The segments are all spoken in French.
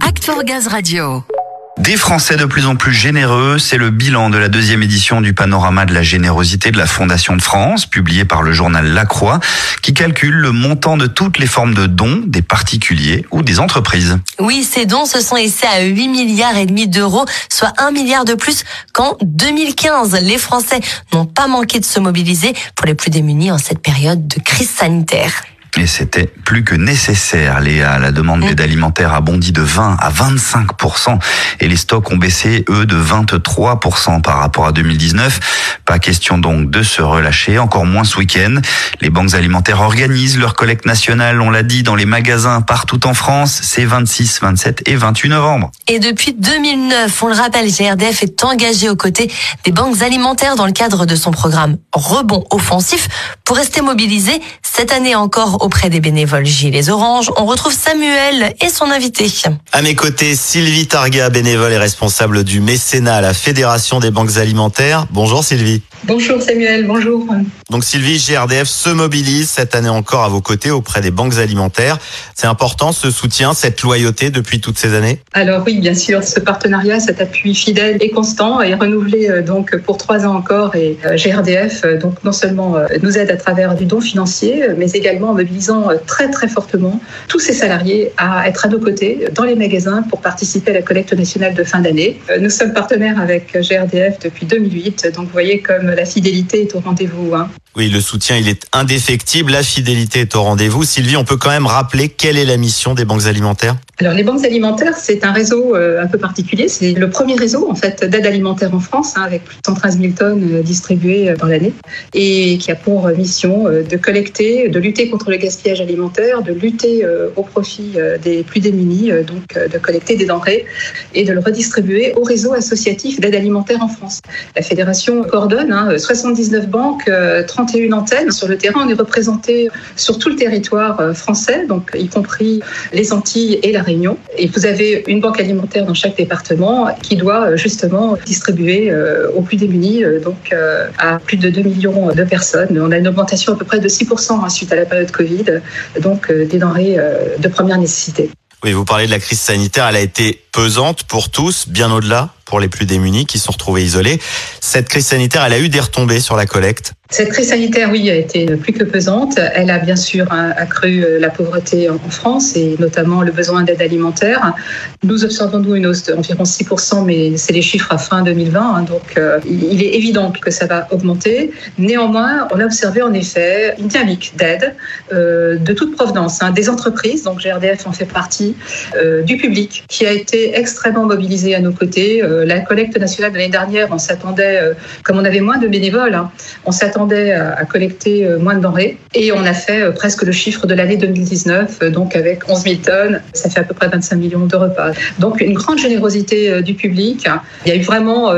Act for Gaz Radio. Des Français de plus en plus généreux, c'est le bilan de la deuxième édition du panorama de la générosité de la Fondation de France, publié par le journal La Croix, qui calcule le montant de toutes les formes de dons des particuliers ou des entreprises. Oui, ces dons se sont hissés à 8 milliards et demi d'euros, soit 1 milliard de plus qu'en 2015. Les Français n'ont pas manqué de se mobiliser pour les plus démunis en cette période de crise sanitaire. Et c'était plus que nécessaire, Léa. La demande d'aide alimentaire a bondi de 20 à 25% et les stocks ont baissé, eux, de 23% par rapport à 2019. Pas question donc de se relâcher, encore moins ce week-end. Les banques alimentaires organisent leur collecte nationale, on l'a dit, dans les magasins partout en France. C'est 26, 27 et 28 novembre. Et depuis 2009, on le rappelle, GRDF est engagé aux côtés des banques alimentaires dans le cadre de son programme Rebond offensif pour rester mobilisé cette année encore auprès des bénévoles Gilets Orange. On retrouve Samuel et son invité. À mes côtés, Sylvie Targa, bénévole et responsable du mécénat à la Fédération des banques alimentaires. Bonjour Sylvie. Bonjour Samuel, bonjour. Donc Sylvie, GRDF se mobilise cette année encore à vos côtés auprès des banques alimentaires. C'est important ce soutien, cette loyauté depuis toutes ces années? Alors oui, bien sûr, ce partenariat, cet appui fidèle et constant est renouvelé euh, donc pour trois ans encore et euh, GRDF euh, donc non seulement nous aide à travers du don financier, mais également en mobilisant très très fortement tous ses salariés à être à nos côtés dans les magasins pour participer à la collecte nationale de fin d'année. Nous sommes partenaires avec GRDF depuis 2008, donc vous voyez comme la fidélité est au rendez-vous. Hein. Oui, le soutien, il est indéfectible. La fidélité est au rendez-vous. Sylvie, on peut quand même rappeler quelle est la mission des banques alimentaires? Alors, les banques alimentaires, c'est un réseau euh, un peu particulier. C'est le premier réseau, en fait, d'aide alimentaire en France, hein, avec plus de 113 000 tonnes euh, distribuées euh, dans l'année, et qui a pour mission de collecter, de lutter contre le gaspillage alimentaire, de lutter au profit des plus démunis, donc de collecter des denrées et de le redistribuer au réseau associatif d'aide alimentaire en France. La fédération coordonne hein, 79 banques, 30 une antenne Sur le terrain, on est représenté sur tout le territoire français, donc y compris les Antilles et la Et vous avez une banque alimentaire dans chaque département qui doit euh, justement distribuer euh, aux plus démunis, donc à plus de 2 millions de personnes. On a une augmentation à peu près de 6% hein, suite à la période Covid, donc des denrées de première nécessité. Oui, vous parlez de la crise sanitaire, elle a été pesante pour tous, bien au-delà pour les plus démunis qui sont retrouvés isolés. Cette crise sanitaire, elle a eu des retombées sur la collecte cette crise sanitaire, oui, a été plus que pesante. Elle a bien sûr accru euh, la pauvreté en France et notamment le besoin d'aide alimentaire. Nous observons nous une hausse d'environ 6%, mais c'est les chiffres à fin 2020, hein, donc euh, il est évident que ça va augmenter. Néanmoins, on a observé en effet une dynamique d'aide euh, de toute provenance, hein, des entreprises, donc GRDF en fait partie, du public, qui a été extrêmement mobilisé à nos côtés. La collecte nationale de l'année dernière, on s'attendait, comme on avait moins de bénévoles, hein, on s'attendait à, collecter euh, moins de denrées. Et on a fait euh, presque le chiffre de l'année 2019, euh, donc avec 11 000 tonnes, ça fait à peu près 25 millions de repas. Donc une grande générosité du public. Il y a eu vraiment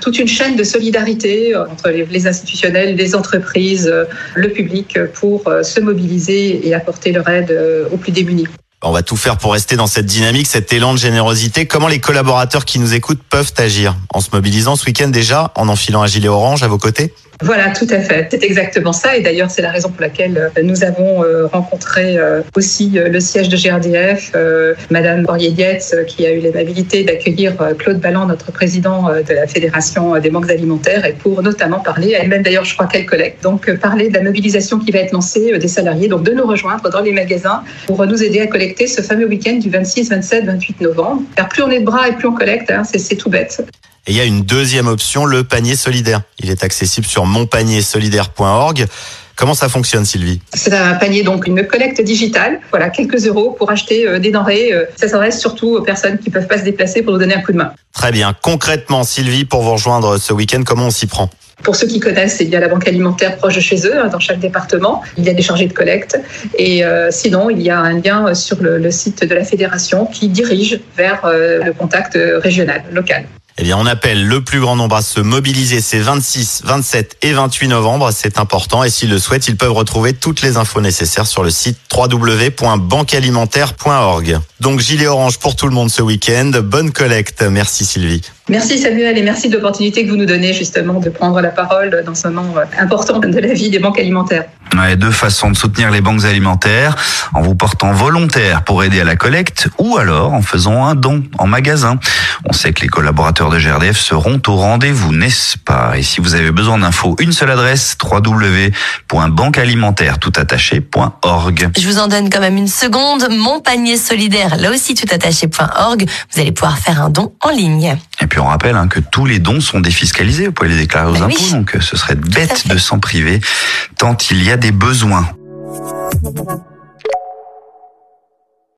toute une chaîne de solidarité entre les institutionnels, les entreprises, le public pour se mobiliser et apporter leur aide aux plus démunis. On va tout faire pour rester dans cette dynamique, cet élan de générosité. Comment les collaborateurs qui nous écoutent peuvent agir En se mobilisant ce week-end déjà, en enfilant un gilet orange à vos côtés? Voilà, tout à fait. C'est exactement ça. Et d'ailleurs, c'est la raison pour laquelle euh, nous avons euh, rencontré euh, aussi le siège de GRDF, Madame Borrier-Dietz, qui a eu l'amabilité d'accueillir Claude Balland, notre président de la Fédération des banques alimentaires, et pour notamment parler, elle-même d'ailleurs, je crois qu'elle collecte, donc parler de la mobilisation qui va être lancée des salariés, donc de nous rejoindre dans les magasins pour nous aider à collecter ce fameux week-end du 26, 27, 28 novembre. Car plus on est de bras et plus on collecte, hein, c'est tout bête. Et il y a une deuxième option, le panier solidaire. Il est accessible sur monpaniersolidaire.org. Comment ça fonctionne, Sylvie? C'est un panier, donc une collecte digitale. Voilà, quelques euros pour acheter euh, des denrées. Euh, ça s'adresse surtout aux personnes qui ne peuvent pas se déplacer pour nous donner un coup de main. Très bien. Concrètement, Sylvie, pour vous rejoindre ce week-end, comment on s'y prend? Pour ceux qui connaissent, c'est bien la banque alimentaire proche de chez eux, hein, dans chaque département. Il y a des chargés de collecte. Et euh, sinon, il y a un lien sur le, site de la fédération qui dirige vers le contact régional, local. Eh bien, on appelle le plus grand nombre à se mobiliser. C'est 26, 27 et 28 novembre. C'est important. Et s'ils le souhaitent, ils peuvent retrouver toutes les infos nécessaires sur le site www.banquealimentaire.org. Donc, gilet orange pour tout le monde ce week-end. Bonne collecte. Merci Sylvie. Merci Samuel et merci de l'opportunité que vous nous donnez justement de prendre la parole dans ce moment important de la vie des banques alimentaires. Ouais, deux façons de soutenir les banques alimentaires, en vous portant volontaire pour aider à la collecte ou alors en faisant un don en magasin. On sait que les collaborateurs de GRDF seront au rendez-vous, n'est-ce pas? Et si vous avez besoin d'infos, une seule adresse, www.banquealimentaire.org. Je vous en donne quand même une seconde. Mon panier solidaire, là aussi toutattaché.org. Vous allez pouvoir faire un don en ligne. Et puis on rappelle hein, que tous les dons sont défiscalisés, vous pouvez les déclarer aux Bah oui. impôts, donc euh, ce serait bête de s'en priver tant il y a des besoins.